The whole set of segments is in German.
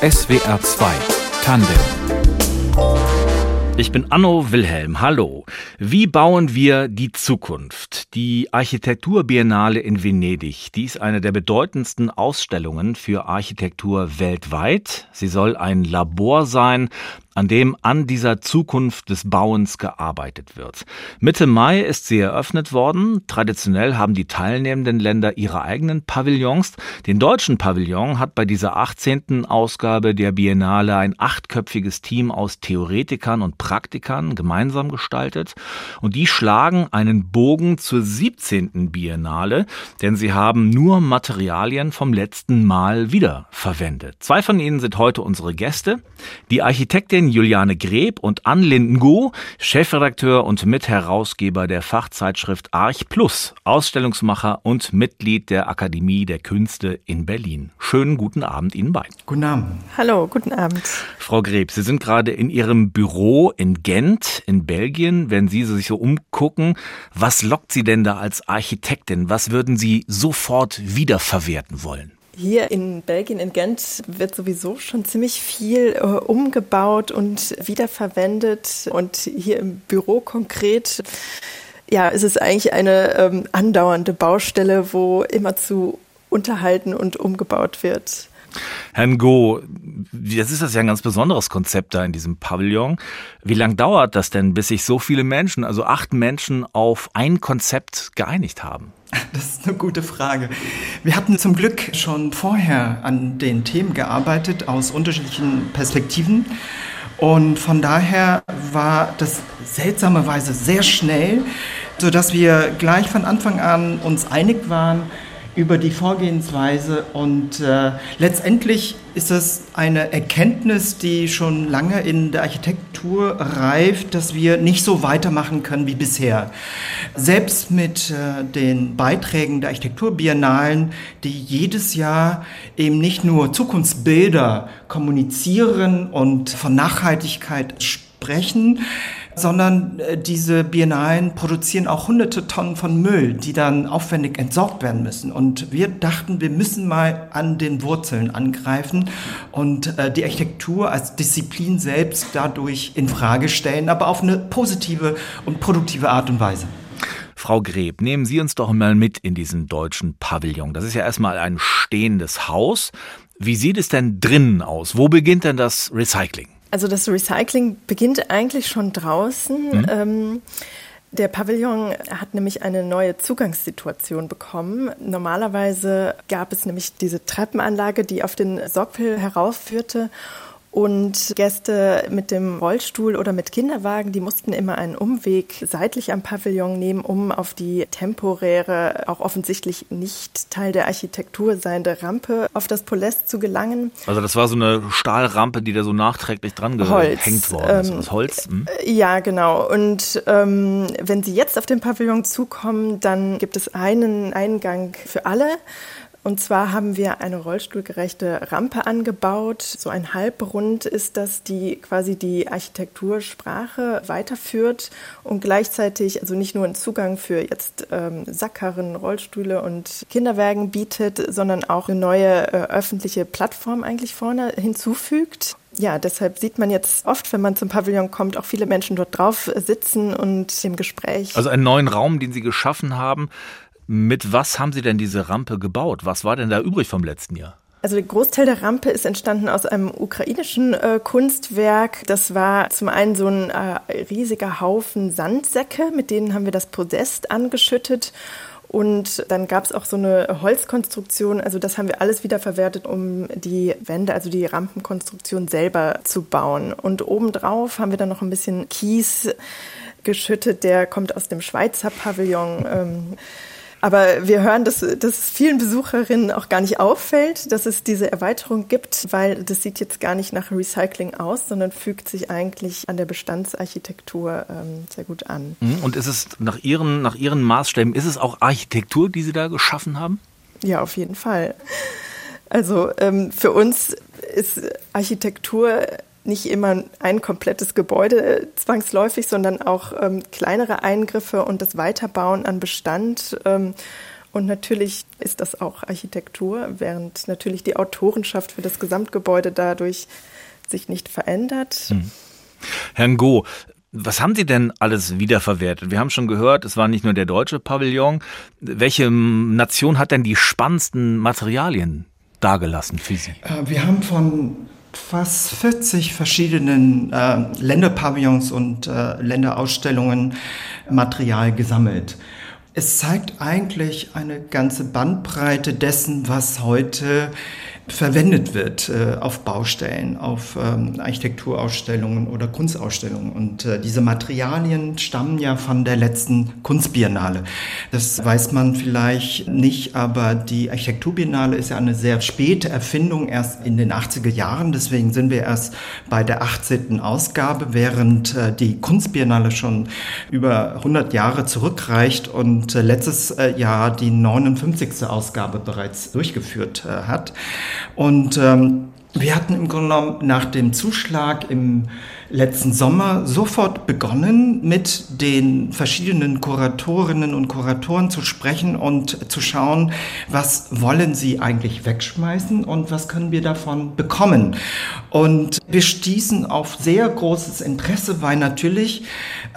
SWR 2 Tandem ich bin Anno Wilhelm. Hallo. Wie bauen wir die Zukunft? Die Architekturbiennale in Venedig, die ist eine der bedeutendsten Ausstellungen für Architektur weltweit. Sie soll ein Labor sein, an dem an dieser Zukunft des Bauens gearbeitet wird. Mitte Mai ist sie eröffnet worden. Traditionell haben die teilnehmenden Länder ihre eigenen Pavillons. Den deutschen Pavillon hat bei dieser 18. Ausgabe der Biennale ein achtköpfiges Team aus Theoretikern und Praktikern gemeinsam gestaltet. Und die schlagen einen Bogen zur 17. Biennale, denn sie haben nur Materialien vom letzten Mal wiederverwendet. Zwei von ihnen sind heute unsere Gäste. Die Architektin Kollegin Juliane Greb und Ann Lindengo, Chefredakteur und Mitherausgeber der Fachzeitschrift Arch Plus, Ausstellungsmacher und Mitglied der Akademie der Künste in Berlin. Schönen guten Abend Ihnen beiden. Guten Abend. Hallo, guten Abend. Frau Greb, Sie sind gerade in Ihrem Büro in Gent in Belgien. Wenn Sie sich so umgucken, was lockt Sie denn da als Architektin? Was würden Sie sofort wiederverwerten wollen? Hier in Belgien, in Gent, wird sowieso schon ziemlich viel äh, umgebaut und wiederverwendet. Und hier im Büro konkret, ja, ist es eigentlich eine ähm, andauernde Baustelle, wo immer zu unterhalten und umgebaut wird. Herrn Go, jetzt ist das ja ein ganz besonderes Konzept da in diesem Pavillon. Wie lange dauert das denn, bis sich so viele Menschen, also acht Menschen, auf ein Konzept geeinigt haben? Das ist eine gute Frage. Wir hatten zum Glück schon vorher an den Themen gearbeitet aus unterschiedlichen Perspektiven. Und von daher war das seltsamerweise sehr schnell, sodass wir gleich von Anfang an uns einig waren, über die Vorgehensweise und äh, letztendlich ist das eine Erkenntnis, die schon lange in der Architektur reift, dass wir nicht so weitermachen können wie bisher. Selbst mit äh, den Beiträgen der Architekturbiennalen, die jedes Jahr eben nicht nur Zukunftsbilder kommunizieren und von Nachhaltigkeit sprechen, sondern äh, diese Biennalen produzieren auch hunderte Tonnen von Müll, die dann aufwendig entsorgt werden müssen. Und wir dachten, wir müssen mal an den Wurzeln angreifen und äh, die Architektur als Disziplin selbst dadurch in Frage stellen, aber auf eine positive und produktive Art und Weise. Frau Greb, nehmen Sie uns doch mal mit in diesen deutschen Pavillon. Das ist ja erstmal ein stehendes Haus. Wie sieht es denn drinnen aus? Wo beginnt denn das Recycling? Also das Recycling beginnt eigentlich schon draußen. Mhm. Ähm, der Pavillon hat nämlich eine neue Zugangssituation bekommen. Normalerweise gab es nämlich diese Treppenanlage, die auf den Sockel heraufführte und Gäste mit dem Rollstuhl oder mit Kinderwagen, die mussten immer einen Umweg seitlich am Pavillon nehmen, um auf die temporäre, auch offensichtlich nicht Teil der Architektur seiende Rampe auf das Podest zu gelangen. Also das war so eine Stahlrampe, die da so nachträglich dran gehängt worden ist. Ähm, Holz? Hm? Ja, genau. Und ähm, wenn Sie jetzt auf den Pavillon zukommen, dann gibt es einen Eingang für alle. Und zwar haben wir eine rollstuhlgerechte Rampe angebaut. So ein Halbrund ist das, die quasi die Architektursprache weiterführt und gleichzeitig also nicht nur einen Zugang für jetzt ähm, Sackkarren, Rollstühle und Kinderwagen bietet, sondern auch eine neue äh, öffentliche Plattform eigentlich vorne hinzufügt. Ja, deshalb sieht man jetzt oft, wenn man zum Pavillon kommt, auch viele Menschen dort drauf sitzen und im Gespräch. Also einen neuen Raum, den Sie geschaffen haben, mit was haben Sie denn diese Rampe gebaut? Was war denn da übrig vom letzten Jahr? Also der Großteil der Rampe ist entstanden aus einem ukrainischen äh, Kunstwerk. Das war zum einen so ein äh, riesiger Haufen Sandsäcke, mit denen haben wir das Podest angeschüttet. Und dann gab es auch so eine Holzkonstruktion, also das haben wir alles wieder verwertet, um die Wände, also die Rampenkonstruktion selber zu bauen. Und obendrauf haben wir dann noch ein bisschen Kies geschüttet, der kommt aus dem Schweizer Pavillon. Ähm, aber wir hören, dass, dass vielen Besucherinnen auch gar nicht auffällt, dass es diese Erweiterung gibt, weil das sieht jetzt gar nicht nach Recycling aus, sondern fügt sich eigentlich an der Bestandsarchitektur ähm, sehr gut an. Mhm. Und ist es nach Ihren, nach Ihren Maßstäben, ist es auch Architektur, die Sie da geschaffen haben? Ja, auf jeden Fall. Also ähm, für uns ist Architektur nicht immer ein komplettes Gebäude zwangsläufig, sondern auch ähm, kleinere Eingriffe und das Weiterbauen an Bestand. Ähm, Und natürlich ist das auch Architektur, während natürlich die Autorenschaft für das Gesamtgebäude dadurch sich nicht verändert. Hm. Herrn Go, was haben Sie denn alles wiederverwertet? Wir haben schon gehört, es war nicht nur der deutsche Pavillon. Welche Nation hat denn die spannendsten Materialien dargelassen für Sie? Äh, wir haben von fast 40 verschiedenen äh, Länderpavillons und äh, Länderausstellungen Material gesammelt. Es zeigt eigentlich eine ganze Bandbreite dessen, was heute verwendet wird äh, auf Baustellen, auf ähm, Architekturausstellungen oder Kunstausstellungen. Und äh, diese Materialien stammen ja von der letzten Kunstbiennale. Das weiß man vielleicht nicht, aber die Architekturbiennale ist ja eine sehr späte Erfindung, erst in den 80er Jahren. Deswegen sind wir erst bei der 18. Ausgabe, während äh, die Kunstbiennale schon über 100 Jahre zurückreicht und äh, letztes äh, Jahr die 59. Ausgabe bereits durchgeführt äh, hat. Und ähm, wir hatten im Grunde genommen nach dem Zuschlag im letzten Sommer sofort begonnen, mit den verschiedenen Kuratorinnen und Kuratoren zu sprechen und zu schauen, was wollen sie eigentlich wegschmeißen und was können wir davon bekommen. Und wir stießen auf sehr großes Interesse, weil natürlich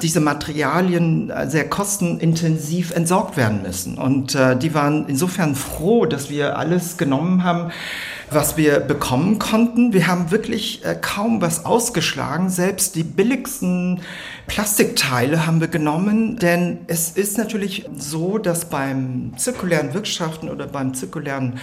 diese Materialien sehr kostenintensiv entsorgt werden müssen. Und äh, die waren insofern froh, dass wir alles genommen haben, was wir bekommen konnten. Wir haben wirklich äh, kaum was ausgeschlagen. Selbst die billigsten Plastikteile haben wir genommen, denn es ist natürlich so, dass beim zirkulären Wirtschaften oder beim zirkulären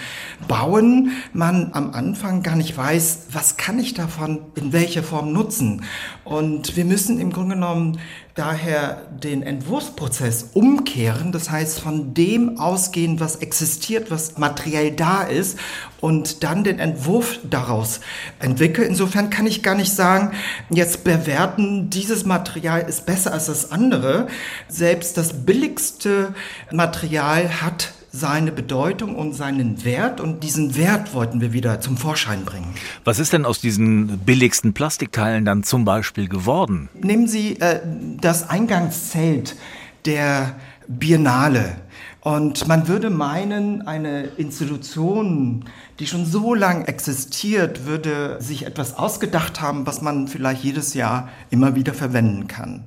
Bauen man am Anfang gar nicht weiß, was kann ich davon in welcher Form nutzen. Und wir müssen im Grunde genommen daher den Entwurfsprozess umkehren, das heißt von dem ausgehen, was existiert, was materiell da ist und dann den Entwurf daraus entwickeln. Insofern kann ich gar nicht sagen, jetzt bewerten, dieses Material ist besser als das andere. Selbst das billigste Material hat seine Bedeutung und seinen Wert und diesen Wert wollten wir wieder zum Vorschein bringen. Was ist denn aus diesen billigsten Plastikteilen dann zum Beispiel geworden? Nehmen Sie äh, das Eingangszelt der Biennale. Und man würde meinen, eine Institution, die schon so lang existiert, würde sich etwas ausgedacht haben, was man vielleicht jedes Jahr immer wieder verwenden kann.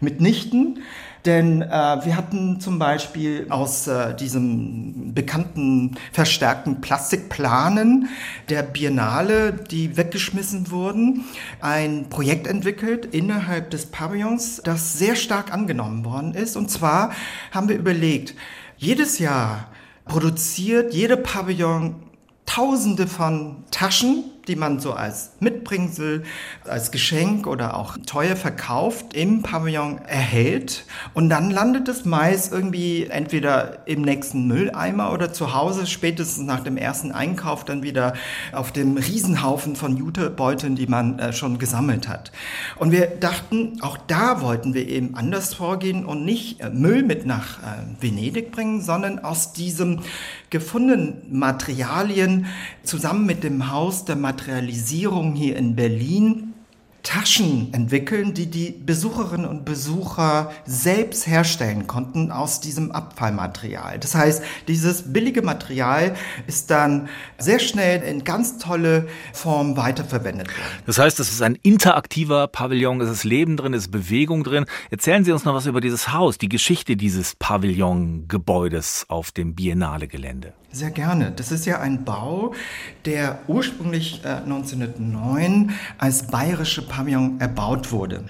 Mitnichten. Denn äh, wir hatten zum Beispiel aus äh, diesem bekannten verstärkten Plastikplanen der Biennale, die weggeschmissen wurden, ein Projekt entwickelt innerhalb des Pavillons, das sehr stark angenommen worden ist. Und zwar haben wir überlegt, jedes Jahr produziert jede Pavillon Tausende von Taschen die man so als Mitbringsel, als Geschenk oder auch teuer verkauft, im Pavillon erhält. Und dann landet es meist irgendwie entweder im nächsten Mülleimer oder zu Hause, spätestens nach dem ersten Einkauf, dann wieder auf dem Riesenhaufen von Jutebeuteln, die man äh, schon gesammelt hat. Und wir dachten, auch da wollten wir eben anders vorgehen und nicht äh, Müll mit nach äh, Venedig bringen, sondern aus diesem gefundenen Materialien zusammen mit dem Haus der Materialisierung hier in Berlin Taschen entwickeln, die die Besucherinnen und Besucher selbst herstellen konnten aus diesem Abfallmaterial. Das heißt, dieses billige Material ist dann sehr schnell in ganz tolle Form weiterverwendet. Das heißt, es ist ein interaktiver Pavillon, es ist Leben drin, es ist Bewegung drin. Erzählen Sie uns noch was über dieses Haus, die Geschichte dieses Pavillongebäudes auf dem Biennale-Gelände. Sehr gerne. Das ist ja ein Bau, der ursprünglich äh, 1909 als bayerische Pavillon erbaut wurde.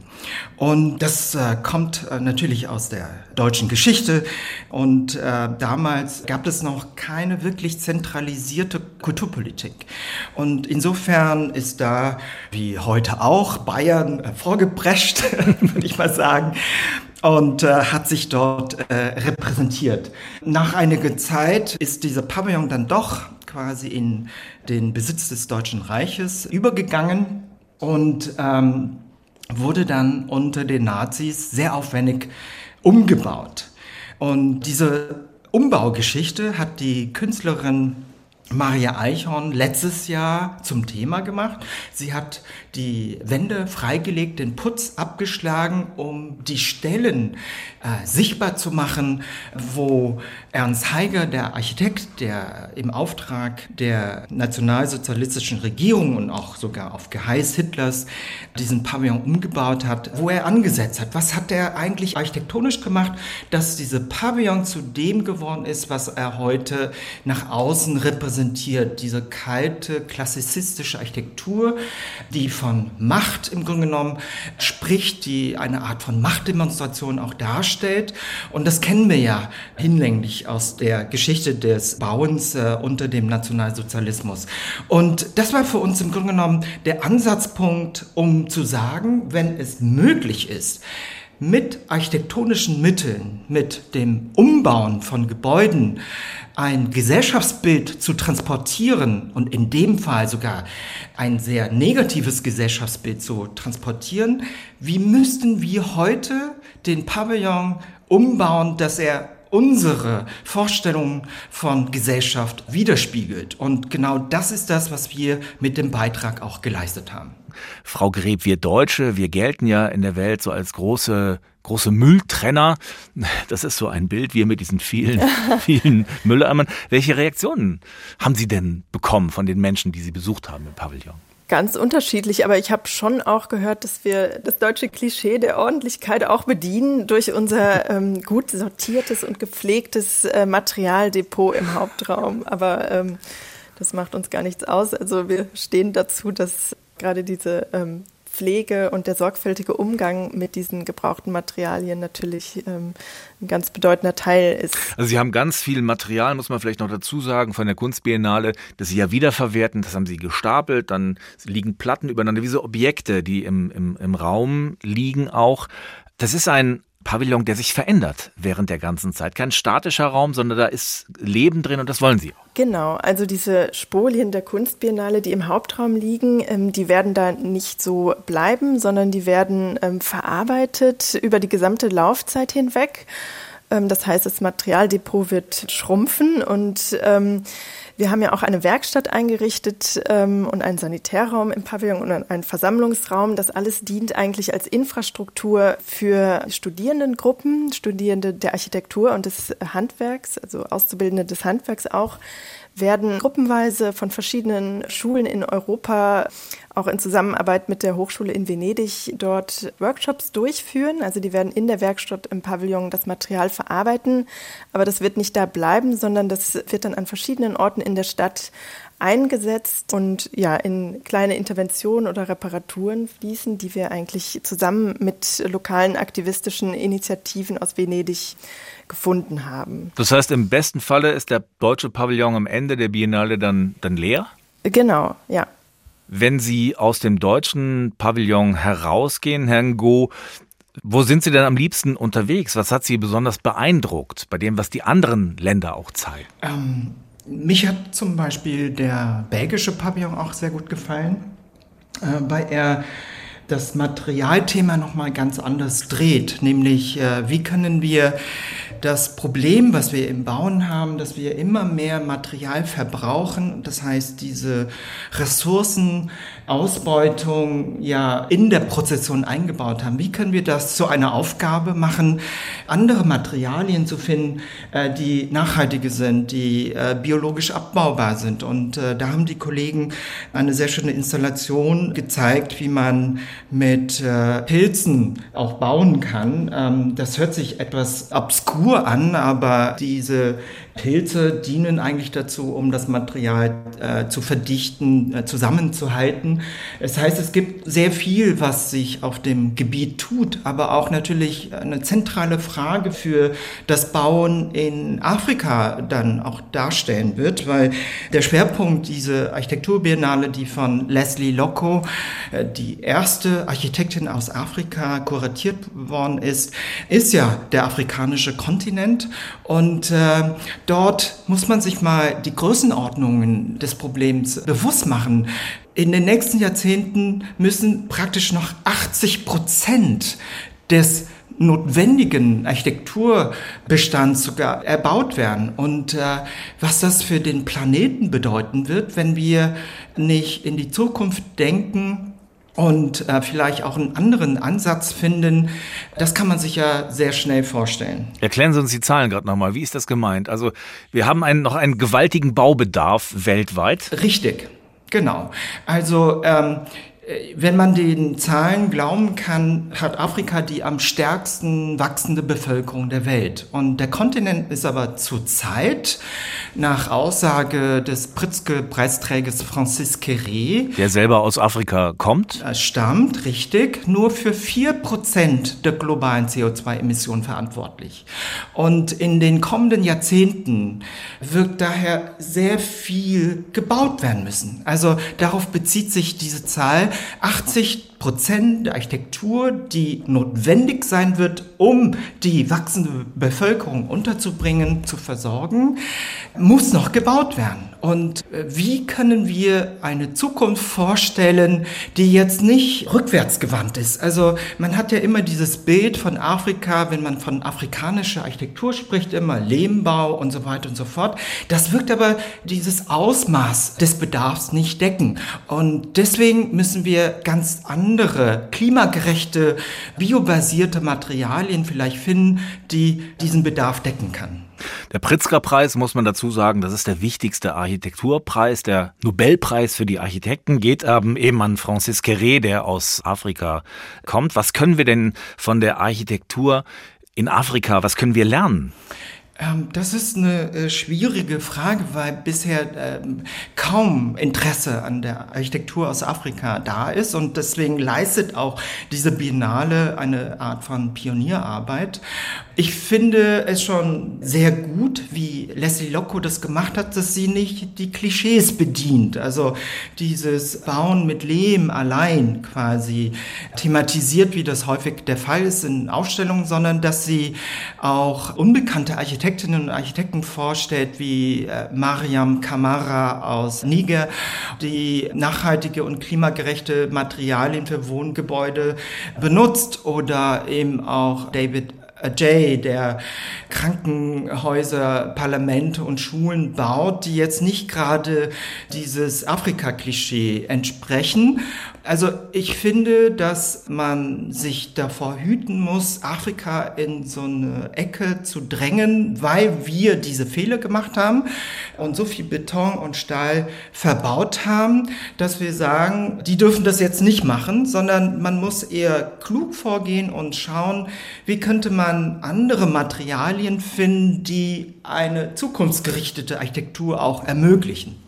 Und das äh, kommt äh, natürlich aus der deutschen Geschichte. Und äh, damals gab es noch keine wirklich zentralisierte Kulturpolitik. Und insofern ist da, wie heute auch, Bayern äh, vorgeprescht, würde ich mal sagen und äh, hat sich dort äh, repräsentiert. Nach einiger Zeit ist dieser Pavillon dann doch quasi in den Besitz des Deutschen Reiches übergegangen und ähm, wurde dann unter den Nazis sehr aufwendig umgebaut. Und diese Umbaugeschichte hat die Künstlerin Maria Eichhorn letztes Jahr zum Thema gemacht. Sie hat die Wände freigelegt, den Putz abgeschlagen, um die Stellen äh, sichtbar zu machen, wo Ernst Heiger, der Architekt, der im Auftrag der nationalsozialistischen Regierung und auch sogar auf Geheiß Hitlers diesen Pavillon umgebaut hat, wo er angesetzt hat. Was hat er eigentlich architektonisch gemacht, dass diese Pavillon zu dem geworden ist, was er heute nach außen repräsentiert. Diese kalte, klassizistische Architektur, die von Macht im Grunde genommen spricht, die eine Art von Machtdemonstration auch darstellt. Und das kennen wir ja hinlänglich aus der Geschichte des Bauens äh, unter dem Nationalsozialismus. Und das war für uns im Grunde genommen der Ansatzpunkt, um zu sagen, wenn es möglich ist, mit architektonischen Mitteln, mit dem Umbauen von Gebäuden ein Gesellschaftsbild zu transportieren und in dem Fall sogar ein sehr negatives Gesellschaftsbild zu transportieren, wie müssten wir heute den Pavillon umbauen, dass er unsere Vorstellungen von Gesellschaft widerspiegelt. Und genau das ist das, was wir mit dem Beitrag auch geleistet haben. Frau Greb, wir Deutsche, wir gelten ja in der Welt so als große große Mülltrenner. Das ist so ein Bild, wie mit diesen vielen, vielen Mülleimern. Welche Reaktionen haben Sie denn bekommen von den Menschen, die Sie besucht haben im Pavillon? Ganz unterschiedlich, aber ich habe schon auch gehört, dass wir das deutsche Klischee der Ordentlichkeit auch bedienen durch unser ähm, gut sortiertes und gepflegtes äh, Materialdepot im Hauptraum. Aber ähm, das macht uns gar nichts aus. Also wir stehen dazu, dass gerade diese ähm, Pflege und der sorgfältige Umgang mit diesen gebrauchten Materialien natürlich ähm, ein ganz bedeutender Teil ist. Also Sie haben ganz viel Material, muss man vielleicht noch dazu sagen, von der Kunstbiennale, das Sie ja wiederverwerten, das haben Sie gestapelt, dann liegen Platten übereinander, wie so Objekte, die im, im, im Raum liegen auch. Das ist ein Pavillon, der sich verändert während der ganzen Zeit. Kein statischer Raum, sondern da ist Leben drin und das wollen Sie auch. Genau, also diese Spolien der Kunstbiennale, die im Hauptraum liegen, ähm, die werden da nicht so bleiben, sondern die werden ähm, verarbeitet über die gesamte Laufzeit hinweg. Ähm, das heißt, das Materialdepot wird schrumpfen und wir haben ja auch eine Werkstatt eingerichtet ähm, und einen Sanitärraum im Pavillon und einen Versammlungsraum. Das alles dient eigentlich als Infrastruktur für Studierendengruppen, Studierende der Architektur und des Handwerks, also Auszubildende des Handwerks auch, werden gruppenweise von verschiedenen Schulen in Europa auch in Zusammenarbeit mit der Hochschule in Venedig dort Workshops durchführen. Also die werden in der Werkstatt im Pavillon das Material verarbeiten, aber das wird nicht da bleiben, sondern das wird dann an verschiedenen Orten in der Stadt eingesetzt und ja in kleine Interventionen oder Reparaturen fließen, die wir eigentlich zusammen mit lokalen aktivistischen Initiativen aus Venedig gefunden haben. Das heißt, im besten Falle ist der deutsche Pavillon am Ende der Biennale dann, dann leer? Genau, ja. Wenn Sie aus dem deutschen Pavillon herausgehen, Herrn Go, wo sind Sie denn am liebsten unterwegs? Was hat Sie besonders beeindruckt bei dem, was die anderen Länder auch zeigen? Ähm, mich hat zum Beispiel der belgische Pavillon auch sehr gut gefallen, äh, weil er das Materialthema nochmal ganz anders dreht, nämlich äh, wie können wir das Problem, was wir im Bauen haben, dass wir immer mehr Material verbrauchen, das heißt diese Ressourcen Ausbeutung ja in der Prozession eingebaut haben. Wie können wir das zu einer Aufgabe machen, andere Materialien zu finden, äh, die nachhaltige sind, die äh, biologisch abbaubar sind? Und äh, da haben die Kollegen eine sehr schöne Installation gezeigt, wie man mit Pilzen auch bauen kann. Ähm, das hört sich etwas obskur an, aber diese Pilze dienen eigentlich dazu, um das Material zu verdichten, äh, Es heißt, es gibt sehr viel, was sich auf dem Gebiet tut, aber auch natürlich eine zentrale Frage für das Bauen in Afrika dann auch darstellen wird, weil der Schwerpunkt diese Architekturbiennale, die von Leslie Loco, äh, die erste Architektin aus Afrika, kuratiert worden ist, ist ja der afrikanische Kontinent und äh, dort muss man sich mal die Größenordnungen des Problems bewusst machen. In den nächsten Jahrzehnten müssen praktisch noch 80 Prozent des notwendigen Architekturbestand sogar erbaut werden und äh, was das für den Planeten bedeuten wird, wenn wir nicht in die Zukunft denken und äh, vielleicht auch einen anderen Ansatz finden, das kann man sich ja sehr schnell vorstellen. Erklären Sie uns die Zahlen gerade nochmal. Wie ist das gemeint? Also wir haben einen, noch einen gewaltigen Baubedarf weltweit. Richtig, genau. Also ähm, äh, wenn man den Zahlen glauben kann, hat Afrika die am stärksten wachsende Bevölkerung der Welt. Und der Kontinent ist aber zurzeit nach Aussage des Pritzker-Preisträgers Francis Queré, der selber aus Afrika kommt, stammt, richtig, nur für vier Prozent der globalen CO2-Emissionen verantwortlich. Und in den kommenden Jahrzehnten wird daher sehr viel gebaut werden müssen. Also darauf bezieht sich diese Zahl. 80 Prozent der Architektur, die notwendig sein wird, um die wachsende Bevölkerung unterzubringen, zu versorgen, muss noch gebaut werden. Und äh, wie können wir eine Zukunft vorstellen, die jetzt nicht rückwärtsgewandt ist? Also man hat ja immer dieses Bild von Afrika, wenn man von afrikanischer Architektur spricht, immer Lehmbau und so weiter und so fort. Das wirkt aber dieses Ausmaß des Bedarfs nicht decken. Und deswegen müssen wir ganz anders andere klimagerechte, biobasierte Materialien vielleicht finden, die diesen Bedarf decken kann. Der Pritzker-Preis, muss man dazu sagen, das ist der wichtigste Architekturpreis. Der Nobelpreis für die Architekten geht eben an Francis Queré, der aus Afrika kommt. Was können wir denn von der Architektur in Afrika, was können wir lernen? Ähm, das ist eine äh, schwierige Frage, weil bisher ähm, kaum Interesse an der Architektur aus Afrika da ist und deswegen leistet auch diese Biennale eine Art von Pionierarbeit. Ich finde es schon sehr gut, wie Leslie Locko das gemacht hat, dass sie nicht die Klischees bedient. Also dieses Bauen mit Lehm allein quasi thematisiert, wie das häufig der Fall ist in Ausstellungen, sondern dass sie auch unbekannte Architektinnen und Architekten vorstellt, wie äh, Mariam Kamara aus Niger, die nachhaltige und klimagerechte Materialien für Wohngebäude benutzt oder eben auch David Jay, der Krankenhäuser, Parlamente und Schulen baut, die jetzt nicht gerade dieses Afrika-Klischee entsprechen. Also ich finde, dass man sich davor hüten muss, Afrika in so eine Ecke zu drängen, weil wir diese Fehler gemacht haben und so viel Beton und Stahl verbaut haben, dass wir sagen, die dürfen das jetzt nicht machen, sondern man muss eher klug vorgehen und schauen, wie könnte man andere Materialien finden, die eine zukunftsgerichtete Architektur auch ermöglichen.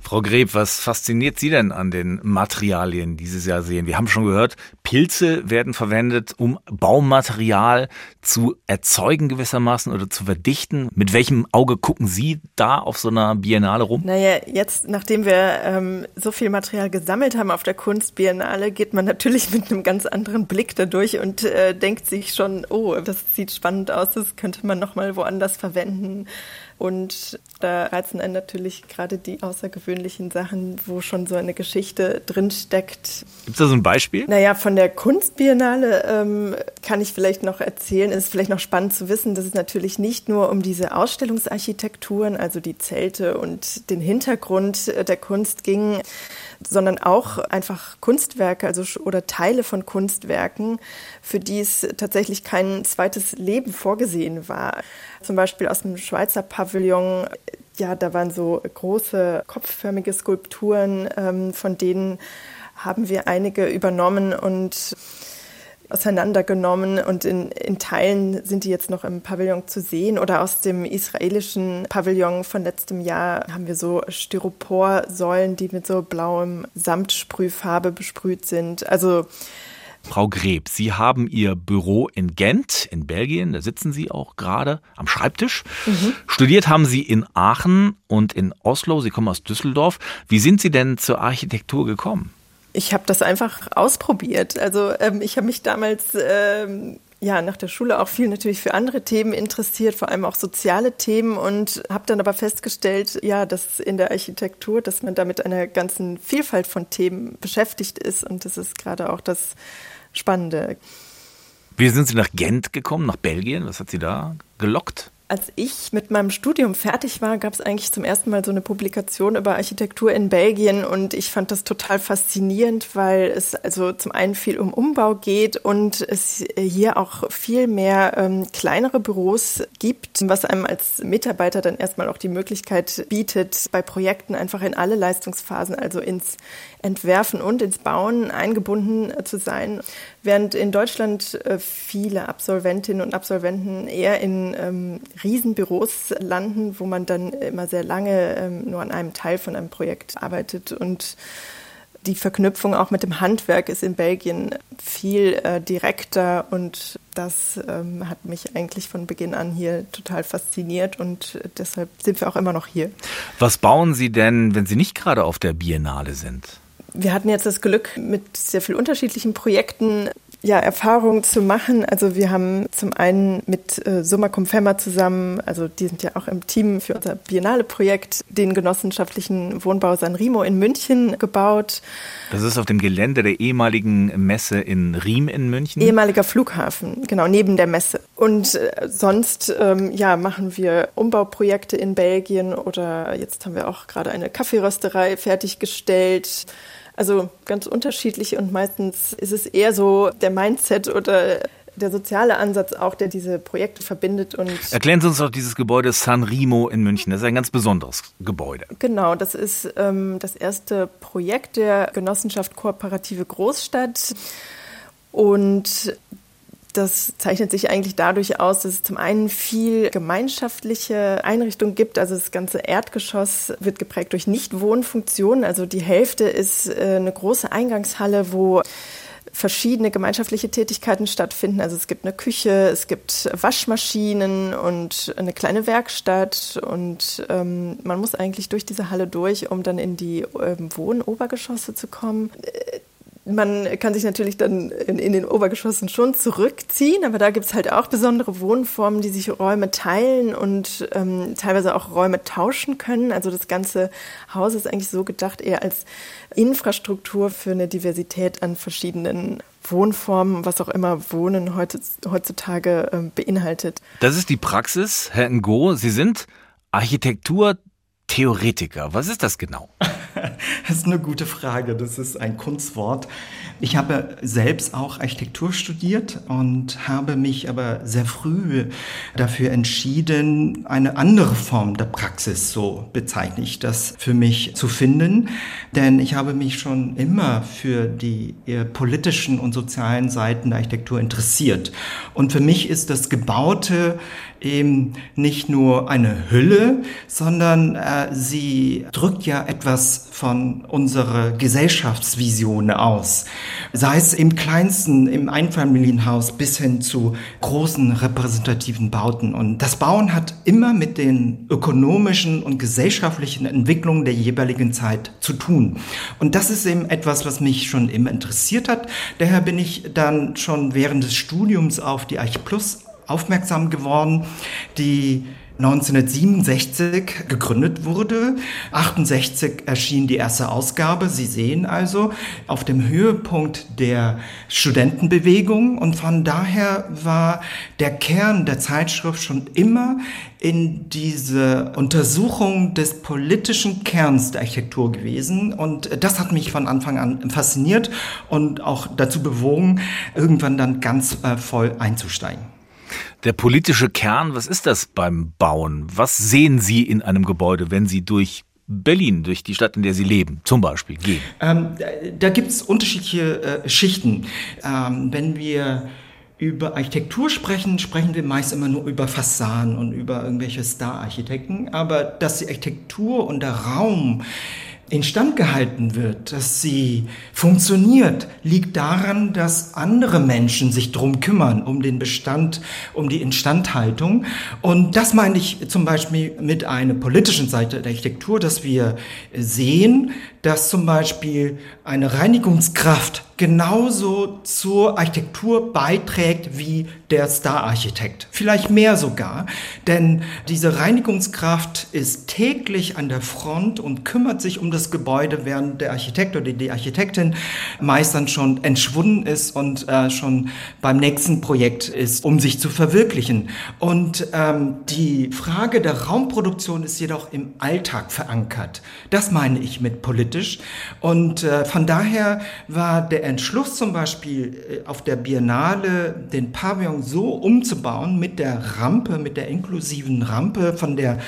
Frau Greb, was fasziniert Sie denn an den Materialien dieses Jahr sehen? Wir haben schon gehört, Pilze werden verwendet, um Baumaterial zu erzeugen gewissermaßen oder zu verdichten. Mit welchem Auge gucken Sie da auf so einer Biennale rum? Naja, jetzt, nachdem wir ähm, so viel Material gesammelt haben auf der Kunstbiennale, geht man natürlich mit einem ganz anderen Blick dadurch und äh, denkt sich schon, oh, das sieht spannend aus, das könnte man nochmal woanders verwenden. Und da reizen einen natürlich gerade die außergewöhnlichen Sachen, wo schon so eine Geschichte drinsteckt. Gibt es da so ein Beispiel? Naja, von der Kunstbiennale ähm, kann ich vielleicht noch erzählen. Es ist vielleicht noch spannend zu wissen, dass es natürlich nicht nur um diese Ausstellungsarchitekturen, also die Zelte und den Hintergrund der Kunst ging, sondern auch einfach Kunstwerke, also oder Teile von Kunstwerken, für die es tatsächlich kein zweites Leben vorgesehen war. Zum Beispiel aus dem Schweizer Pavillon, ja, da waren so große kopfförmige Skulpturen, ähm, von denen haben wir einige übernommen und auseinandergenommen und in, in Teilen sind die jetzt noch im Pavillon zu sehen. Oder aus dem israelischen Pavillon von letztem Jahr haben wir so Styroporsäulen, die mit so blauem Samtsprühfarbe besprüht sind. Also Frau Greb, Sie haben Ihr Büro in Gent, in Belgien, da sitzen Sie auch gerade am Schreibtisch. Mhm. Studiert haben Sie in Aachen und in Oslo, Sie kommen aus Düsseldorf. Wie sind Sie denn zur Architektur gekommen? Ich habe das einfach ausprobiert. Also ähm, ich habe mich damals ähm, ja nach der Schule auch viel natürlich für andere Themen interessiert, vor allem auch soziale Themen und habe dann aber festgestellt, ja, dass in der Architektur, dass man da mit einer ganzen Vielfalt von Themen beschäftigt ist und das ist gerade auch das Spannende. Wie sind Sie nach Gent gekommen, nach Belgien? Was hat Sie da gelockt? Als ich mit meinem Studium fertig war, gab es eigentlich zum ersten Mal so eine Publikation über Architektur in Belgien und ich fand das total faszinierend, weil es also zum einen viel um Umbau geht und es hier auch viel mehr ähm, kleinere Büros gibt, was einem als Mitarbeiter dann erstmal auch die Möglichkeit bietet, bei Projekten einfach in alle Leistungsphasen, also ins Entwerfen und ins Bauen eingebunden äh, zu sein. Während in Deutschland äh, viele Absolventinnen und Absolventen eher in ähm, Riesenbüros landen, wo man dann immer sehr lange ähm, nur an einem Teil von einem Projekt arbeitet und die Verknüpfung auch mit dem Handwerk ist in Belgien viel äh, direkter und das ähm, hat mich eigentlich von Beginn an hier total fasziniert und deshalb sind wir auch immer noch hier. Was bauen Sie denn, wenn Sie nicht gerade auf der Biennale sind? Wir hatten jetzt das Glück, mit sehr vielen unterschiedlichen Projekten ja, Erfahrungen zu machen. Also wir haben zum einen mit äh, Summa Cum Femma zusammen, also die sind ja auch im Team für unser Biennale-Projekt, den genossenschaftlichen Wohnbau San Remo in München gebaut. Das ist auf dem Gelände der ehemaligen Messe in Riem in München? Ehemaliger Flughafen, genau, neben der Messe. Und äh, sonst, ähm, ja, machen wir Umbauprojekte in Belgien oder jetzt haben wir auch gerade eine Kaffeerösterei fertiggestellt. Also ganz unterschiedlich und meistens ist es eher so der Mindset oder der soziale Ansatz auch, der diese Projekte verbindet. Und Erklären Sie uns doch dieses Gebäude San Remo in München. Das ist ein ganz besonderes Gebäude. Genau, das ist ähm, das erste Projekt der Genossenschaft Kooperative Großstadt. Und das zeichnet sich eigentlich dadurch aus, dass es zum einen viel gemeinschaftliche Einrichtungen gibt. Also das ganze Erdgeschoss wird geprägt durch Nichtwohnfunktionen. Also die Hälfte ist äh, eine große Eingangshalle, wo verschiedene gemeinschaftliche Tätigkeiten stattfinden. Also es gibt eine Küche, es gibt Waschmaschinen und eine kleine Werkstatt und ähm, man muss eigentlich durch diese Halle durch, um dann in die ähm, Wohnobergeschosse zu kommen. Man kann sich natürlich dann in, in, den Obergeschossen schon zurückziehen, aber da gibt es halt auch besondere Wohnformen, die sich Räume teilen und ähm, teilweise auch Räume tauschen können. Also das ganze Haus ist eigentlich so gedacht eher als Infrastruktur für eine Diversität an verschiedenen Wohnformen, was auch immer Wohnen heutzutage äh, beinhaltet. Das ist die Praxis, Herr Ngo. Sie sind Architektur Theoretiker. Was ist das genau? Das ist eine gute Frage. Das ist ein Kunstwort. Ich habe selbst auch Architektur studiert und habe mich aber sehr früh dafür entschieden, eine andere Form der Praxis, so bezeichne ich das, für mich zu finden. Denn ich habe mich schon immer für die politischen und sozialen Seiten der Architektur interessiert. Und für mich ist das Gebaute eben nicht nur eine Hülle, sondern äh, sie drückt ja etwas von unserer Gesellschaftsvision aus. Sei es im kleinsten, im Einfamilienhaus bis hin zu großen repräsentativen Bauten. Und das Bauen hat immer mit den ökonomischen und gesellschaftlichen Entwicklungen der jeweiligen Zeit zu tun. Und das ist eben etwas, was mich schon immer interessiert hat. Daher bin ich dann schon während des Studiums auf die Arch Plus aufmerksam geworden, die 1967 gegründet wurde. 68 erschien die erste Ausgabe. Sie sehen also auf dem Höhepunkt der Studentenbewegung und von daher war der Kern der Zeitschrift schon immer in diese Untersuchung des politischen Kerns der Architektur gewesen und das hat mich von Anfang an fasziniert und auch dazu bewogen, irgendwann dann ganz äh, voll einzusteigen. Der politische Kern, was ist das beim Bauen? Was sehen Sie in einem Gebäude, wenn Sie durch Berlin, durch die Stadt, in der Sie leben, zum Beispiel gehen? Ähm, da gibt es unterschiedliche äh, Schichten. Ähm, wenn wir über Architektur sprechen, sprechen wir meist immer nur über Fassaden und über irgendwelche Star-Architekten. Aber dass die Architektur und der Raum instand gehalten wird, dass sie funktioniert, liegt daran, dass andere Menschen sich drum kümmern, um den Bestand, um die Instandhaltung. Und das meine ich zum Beispiel mit einer politischen Seite der Architektur, dass wir sehen, dass zum Beispiel eine Reinigungskraft genauso zur Architektur beiträgt wie der Star-Architekt. Vielleicht mehr sogar, denn diese Reinigungskraft ist täglich an der Front und kümmert sich um das Gebäude, während der Architekt oder die Architektin meist dann schon entschwunden ist und äh, schon beim nächsten Projekt ist, um sich zu verwirklichen. Und ähm, die Frage der Raumproduktion ist jedoch im Alltag verankert. Das meine ich mit politisch. Und äh, von daher war der Entschluss zum Beispiel äh, auf der Biennale den Pavillon so umzubauen mit der Rampe, mit der inklusiven Rampe, von der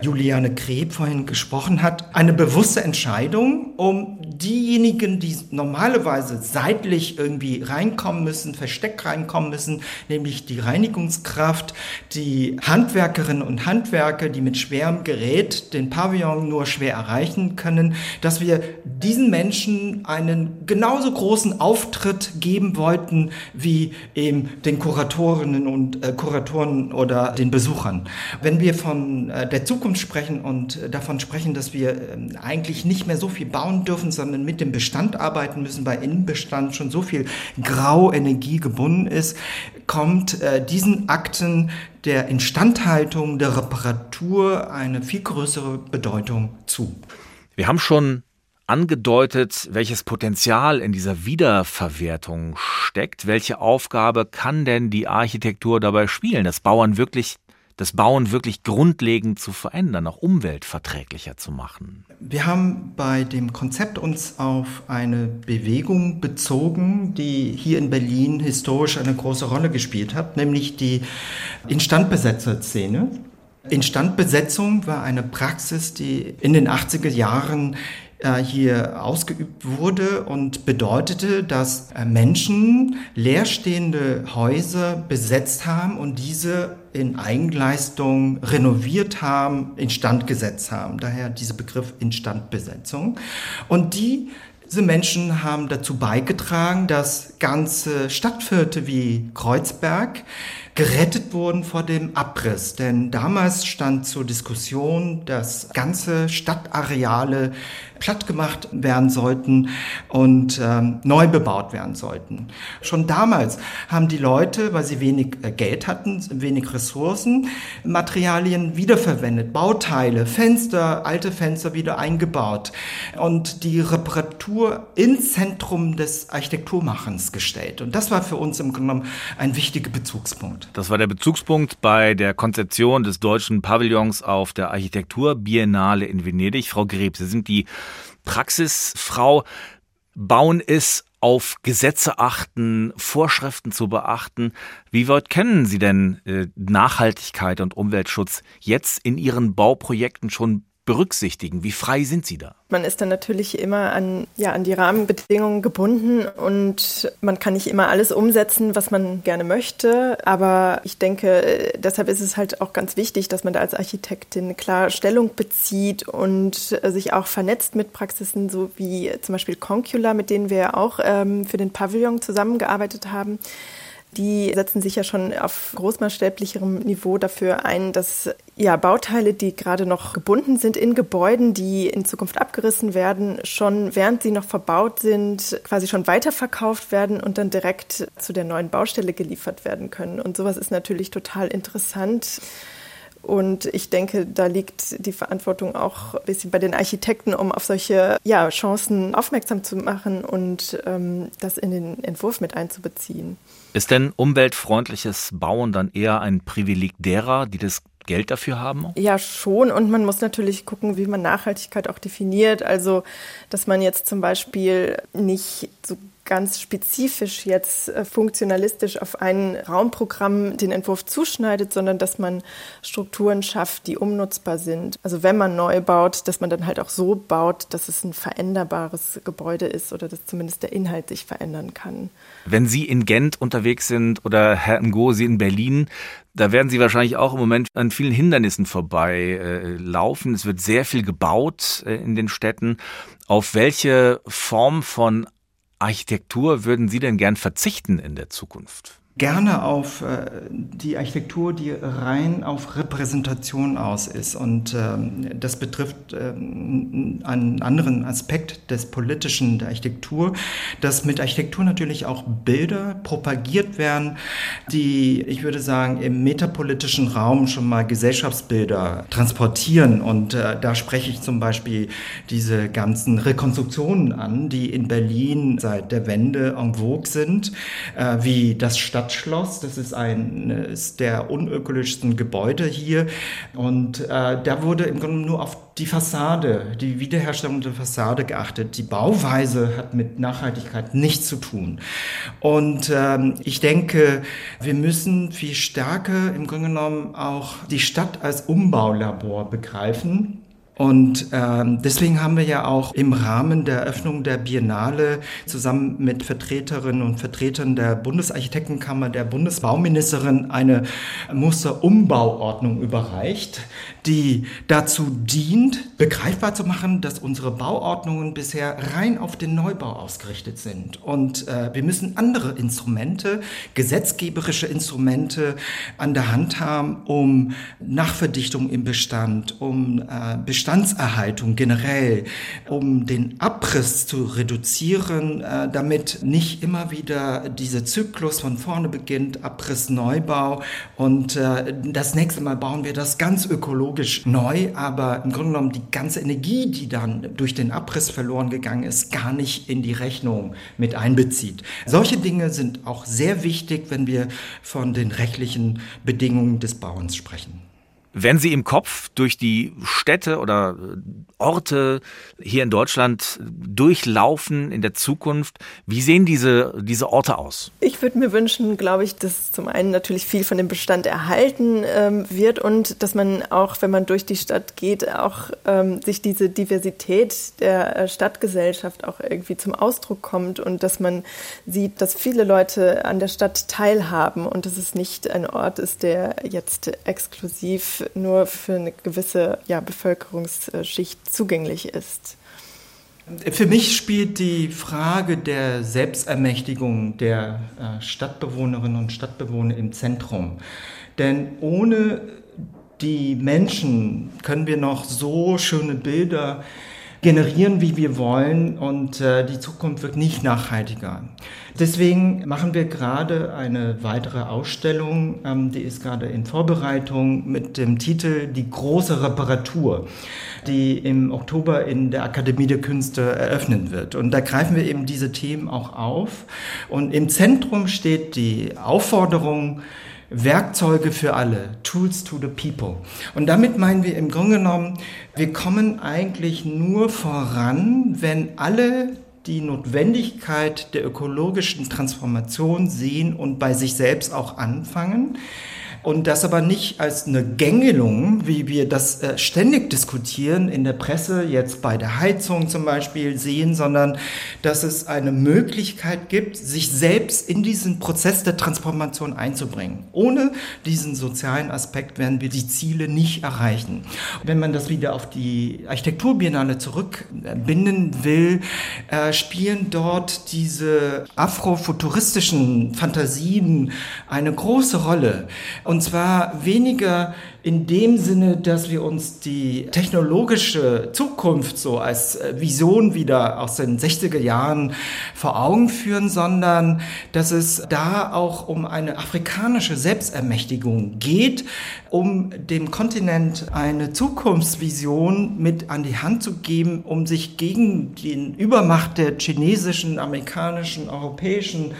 Juliane Kreb vorhin gesprochen hat, eine bewusste Entscheidung, um diejenigen, die normalerweise seitlich irgendwie reinkommen müssen, versteckt reinkommen müssen, nämlich die Reinigungskraft, die Handwerkerinnen und Handwerker, die mit schwerem Gerät den Pavillon nur schwer erreichen können, dass wir diesen Menschen einen genauso großen Auftritt geben wollten wie eben den Kuratorinnen und äh, Kuratoren oder den Besuchern. Wenn wir von äh, der Zukunft sprechen und äh, davon sprechen, dass wir äh, eigentlich nicht mehr so viel bauen dürfen, sondern mit dem Bestand arbeiten müssen, weil im Bestand schon so viel Grauenergie gebunden ist, kommt äh, diesen Akten der Instandhaltung, der Reparatur eine viel größere Bedeutung zu. Wir haben schon angedeutet, welches Potenzial in dieser Wiederverwertung steckt. Welche Aufgabe kann denn die Architektur dabei spielen, das Bauern wirklich das Bauen wirklich grundlegend zu verändern, auch umweltverträglicher zu machen? Wir haben bei dem Konzept uns auf eine Bewegung bezogen, die hier in Berlin historisch eine große Rolle gespielt hat, nämlich die Instandbesetzer-Szene. Instandbesetzung war eine Praxis, die in den 80er Jahren hier ausgeübt wurde und bedeutete, dass äh, Menschen leerstehende Häuser besetzt haben und diese in Eigenleistung renoviert haben, instand gesetzt haben. Daher dieser Begriff Instandbesetzung. Und die diese Menschen haben dazu beigetragen, dass ganze Stadtviertel wie Kreuzberg gerettet wurden vor dem Abriss. Denn damals stand zur Diskussion, dass ganze Stadtareale platt gemacht werden sollten und ähm, neu bebaut werden sollten. Schon damals haben die Leute, weil sie wenig äh, Geld hatten, wenig Ressourcen, Materialien wiederverwendet, Bauteile, Fenster, alte Fenster wieder eingebaut und die Reparatur ins Zentrum des Architekturmachens gestellt. Und das war für uns im Grunde genommen ein wichtiger Bezugspunkt. Das war der Bezugspunkt bei der Konzeption des deutschen Pavillons auf der Architekturbiennale in Venedig. Frau Greb, Sie sind die Praxisfrau. Bauen ist auf Gesetze achten, Vorschriften zu beachten. Wie weit kennen Sie denn äh, Nachhaltigkeit und Umweltschutz jetzt in Ihren Bauprojekten schon berücksichtigen? Wie frei sind Sie da? Man ist dann natürlich immer an, ja, an die Rahmenbedingungen gebunden und man kann nicht immer alles umsetzen, was man gerne möchte. Aber ich denke, deshalb ist es halt auch ganz wichtig, dass man da als Architektin klar Stellung bezieht und sich auch vernetzt mit Praxisen, so wie zum Beispiel Concula, mit denen wir auch ähm, für den Pavillon zusammengearbeitet haben die setzen sich ja schon auf großmaßstäblicherem Niveau dafür ein, dass ja Bauteile, die gerade noch gebunden sind in Gebäuden, die in Zukunft abgerissen werden, schon während sie noch verbaut sind, quasi schon weiterverkauft werden und dann direkt zu der neuen Baustelle geliefert werden können. Und sowas ist natürlich total interessant. Und ich denke, da liegt die Verantwortung auch ein bisschen bei den Architekten, um auf solche ja, Chancen aufmerksam zu machen und ähm, das in den Entwurf mit einzubeziehen. Ist denn umweltfreundliches Bauen dann eher ein Privileg derer, die das Geld dafür haben? Ja, schon. Und man muss natürlich gucken, wie man Nachhaltigkeit auch definiert. Also, dass man jetzt zum Beispiel nicht so ganz spezifisch jetzt äh, funktionalistisch auf ein Raumprogramm den Entwurf zuschneidet, sondern dass man Strukturen schafft, die umnutzbar sind. Also wenn man neu baut, dass man dann halt auch so baut, dass es ein veränderbares Gebäude ist oder dass zumindest der Inhalt sich verändern kann. Wenn Sie in Gent unterwegs sind oder Herr Ngo, Sie in Berlin, da werden Sie wahrscheinlich auch im Moment an vielen Hindernissen vorbei äh, laufen. Es wird sehr viel gebaut äh, in den Städten. Auf welche Form von Architektur würden Sie denn gern verzichten in der Zukunft? Gerne auf äh, die Architektur, die rein auf Repräsentation aus ist. Und ähm, das betrifft ähm, einen anderen Aspekt des Politischen der Architektur, dass mit Architektur natürlich auch Bilder propagiert werden, die, ich würde sagen, im metapolitischen Raum schon mal Gesellschaftsbilder transportieren. Und äh, da spreche ich zum Beispiel diese ganzen Rekonstruktionen an, die in Berlin seit der Wende en vogue sind, äh, wie das Stadt Stadtschloss. Das ist eines der unökologischsten Gebäude hier. Und äh, da wurde im Grunde nur auf die Fassade, die Wiederherstellung der Fassade geachtet. Die Bauweise hat mit Nachhaltigkeit nichts zu tun. Und ähm, ich denke, wir müssen viel stärker im Grunde genommen auch die Stadt als Umbaulabor begreifen. Und ähm, deswegen haben wir ja auch im Rahmen der Eröffnung der Biennale zusammen mit Vertreterinnen und Vertretern der Bundesarchitektenkammer, der Bundesbauministerin eine Musterumbauordnung überreicht, die dazu dient, begreifbar zu machen, dass unsere Bauordnungen bisher rein auf den Neubau ausgerichtet sind. Und äh, wir müssen andere Instrumente, gesetzgeberische Instrumente an der Hand haben, um Nachverdichtung im Bestand, um äh, Bestandserhaltung generell, um den Abriss zu reduzieren, äh, damit nicht immer wieder dieser Zyklus von vorne beginnt, Abriss, Neubau und äh, das nächste Mal bauen wir das ganz ökologisch neu, aber im Grunde genommen die ganze Energie, die dann durch den Abriss verloren gegangen ist, gar nicht in die Rechnung mit einbezieht. Solche Dinge sind auch sehr wichtig, wenn wir von den rechtlichen Bedingungen des Bauens sprechen. Wenn Sie im Kopf durch die Städte oder Orte hier in Deutschland durchlaufen in der Zukunft, wie sehen diese, diese Orte aus? Ich würde mir wünschen, glaube ich, dass zum einen natürlich viel von dem Bestand erhalten ähm, wird und dass man auch, wenn man durch die Stadt geht, auch ähm, sich diese Diversität der äh, Stadtgesellschaft auch irgendwie zum Ausdruck kommt und dass man sieht, dass viele Leute an der Stadt teilhaben und dass es nicht ein Ort ist, der jetzt exklusiv nur für eine gewisse ja, Bevölkerungsschicht zugänglich ist. Für mich spielt die Frage der Selbstermächtigung der äh, Stadtbewohnerinnen und Stadtbewohner im Zentrum. Denn ohne die Menschen können wir noch so schöne Bilder generieren, wie wir wollen und äh, die Zukunft wird nicht nachhaltiger. Deswegen machen wir gerade eine weitere Ausstellung, ähm, die ist gerade in Vorbereitung mit dem Titel Die große Reparatur, die im Oktober in der Akademie der Künste eröffnen wird. Und da greifen wir eben diese Themen auch auf. Und im Zentrum steht die Aufforderung, Werkzeuge für alle, Tools to the People. Und damit meinen wir im Grunde genommen, wir kommen eigentlich nur voran, wenn alle die Notwendigkeit der ökologischen Transformation sehen und bei sich selbst auch anfangen und das aber nicht als eine Gängelung, wie wir das äh, ständig diskutieren in der Presse, jetzt bei der Heizung zum Beispiel sehen, sondern dass es eine Möglichkeit gibt, sich selbst in diesen Prozess der Transformation einzubringen. Ohne diesen sozialen Aspekt werden wir die Ziele nicht erreichen. Wenn man das wieder auf die Architekturbiennale zurückbinden will, äh, spielen dort diese afrofuturistischen Fantasien eine große Rolle. Und und zwar weniger in dem Sinne, dass wir uns die technologische Zukunft so als äh, Vision wieder aus den 60er Jahren vor Augen führen, sondern dass es da auch um eine afrikanische Selbstermächtigung geht, um dem Kontinent eine Zukunftsvision mit an die Hand zu geben, um sich gegen die Übermacht der chinesischen, amerikanischen, europäischen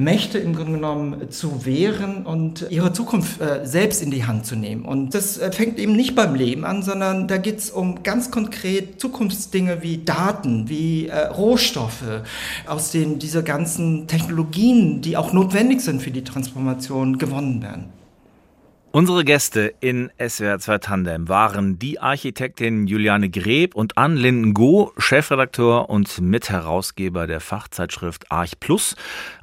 Mächte im Grunde genommen zu wehren und ihre Zukunft äh, selbst in die Hand zu nehmen. Und das äh, fängt eben nicht beim Leben an, sondern da geht es um ganz konkret Zukunftsdinge wie Daten, wie äh, Rohstoffe, aus denen diese ganzen Technologien, die auch notwendig sind für die Transformation, gewonnen werden. Unsere Gäste in SWR 2 Tandem waren die Architektin Juliane Greb und Ann Linden Go, Chefredakteur und Mitherausgeber der Fachzeitschrift Arch Plus,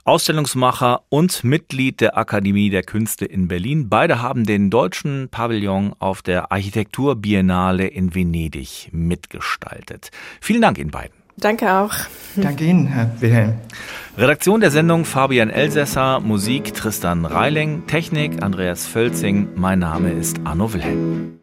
Ausstellungsmacher und Mitglied der Akademie der Künste in Berlin. Beide haben den deutschen Pavillon auf der Architekturbiennale in Venedig mitgestaltet. Vielen Dank Ihnen beiden. Danke auch. Danke Ihnen, Herr Wilhelm. Redaktion der Sendung Fabian Elsässer, Musik Tristan Reiling, Technik Andreas Völzing. Mein Name ist Arno Wilhelm.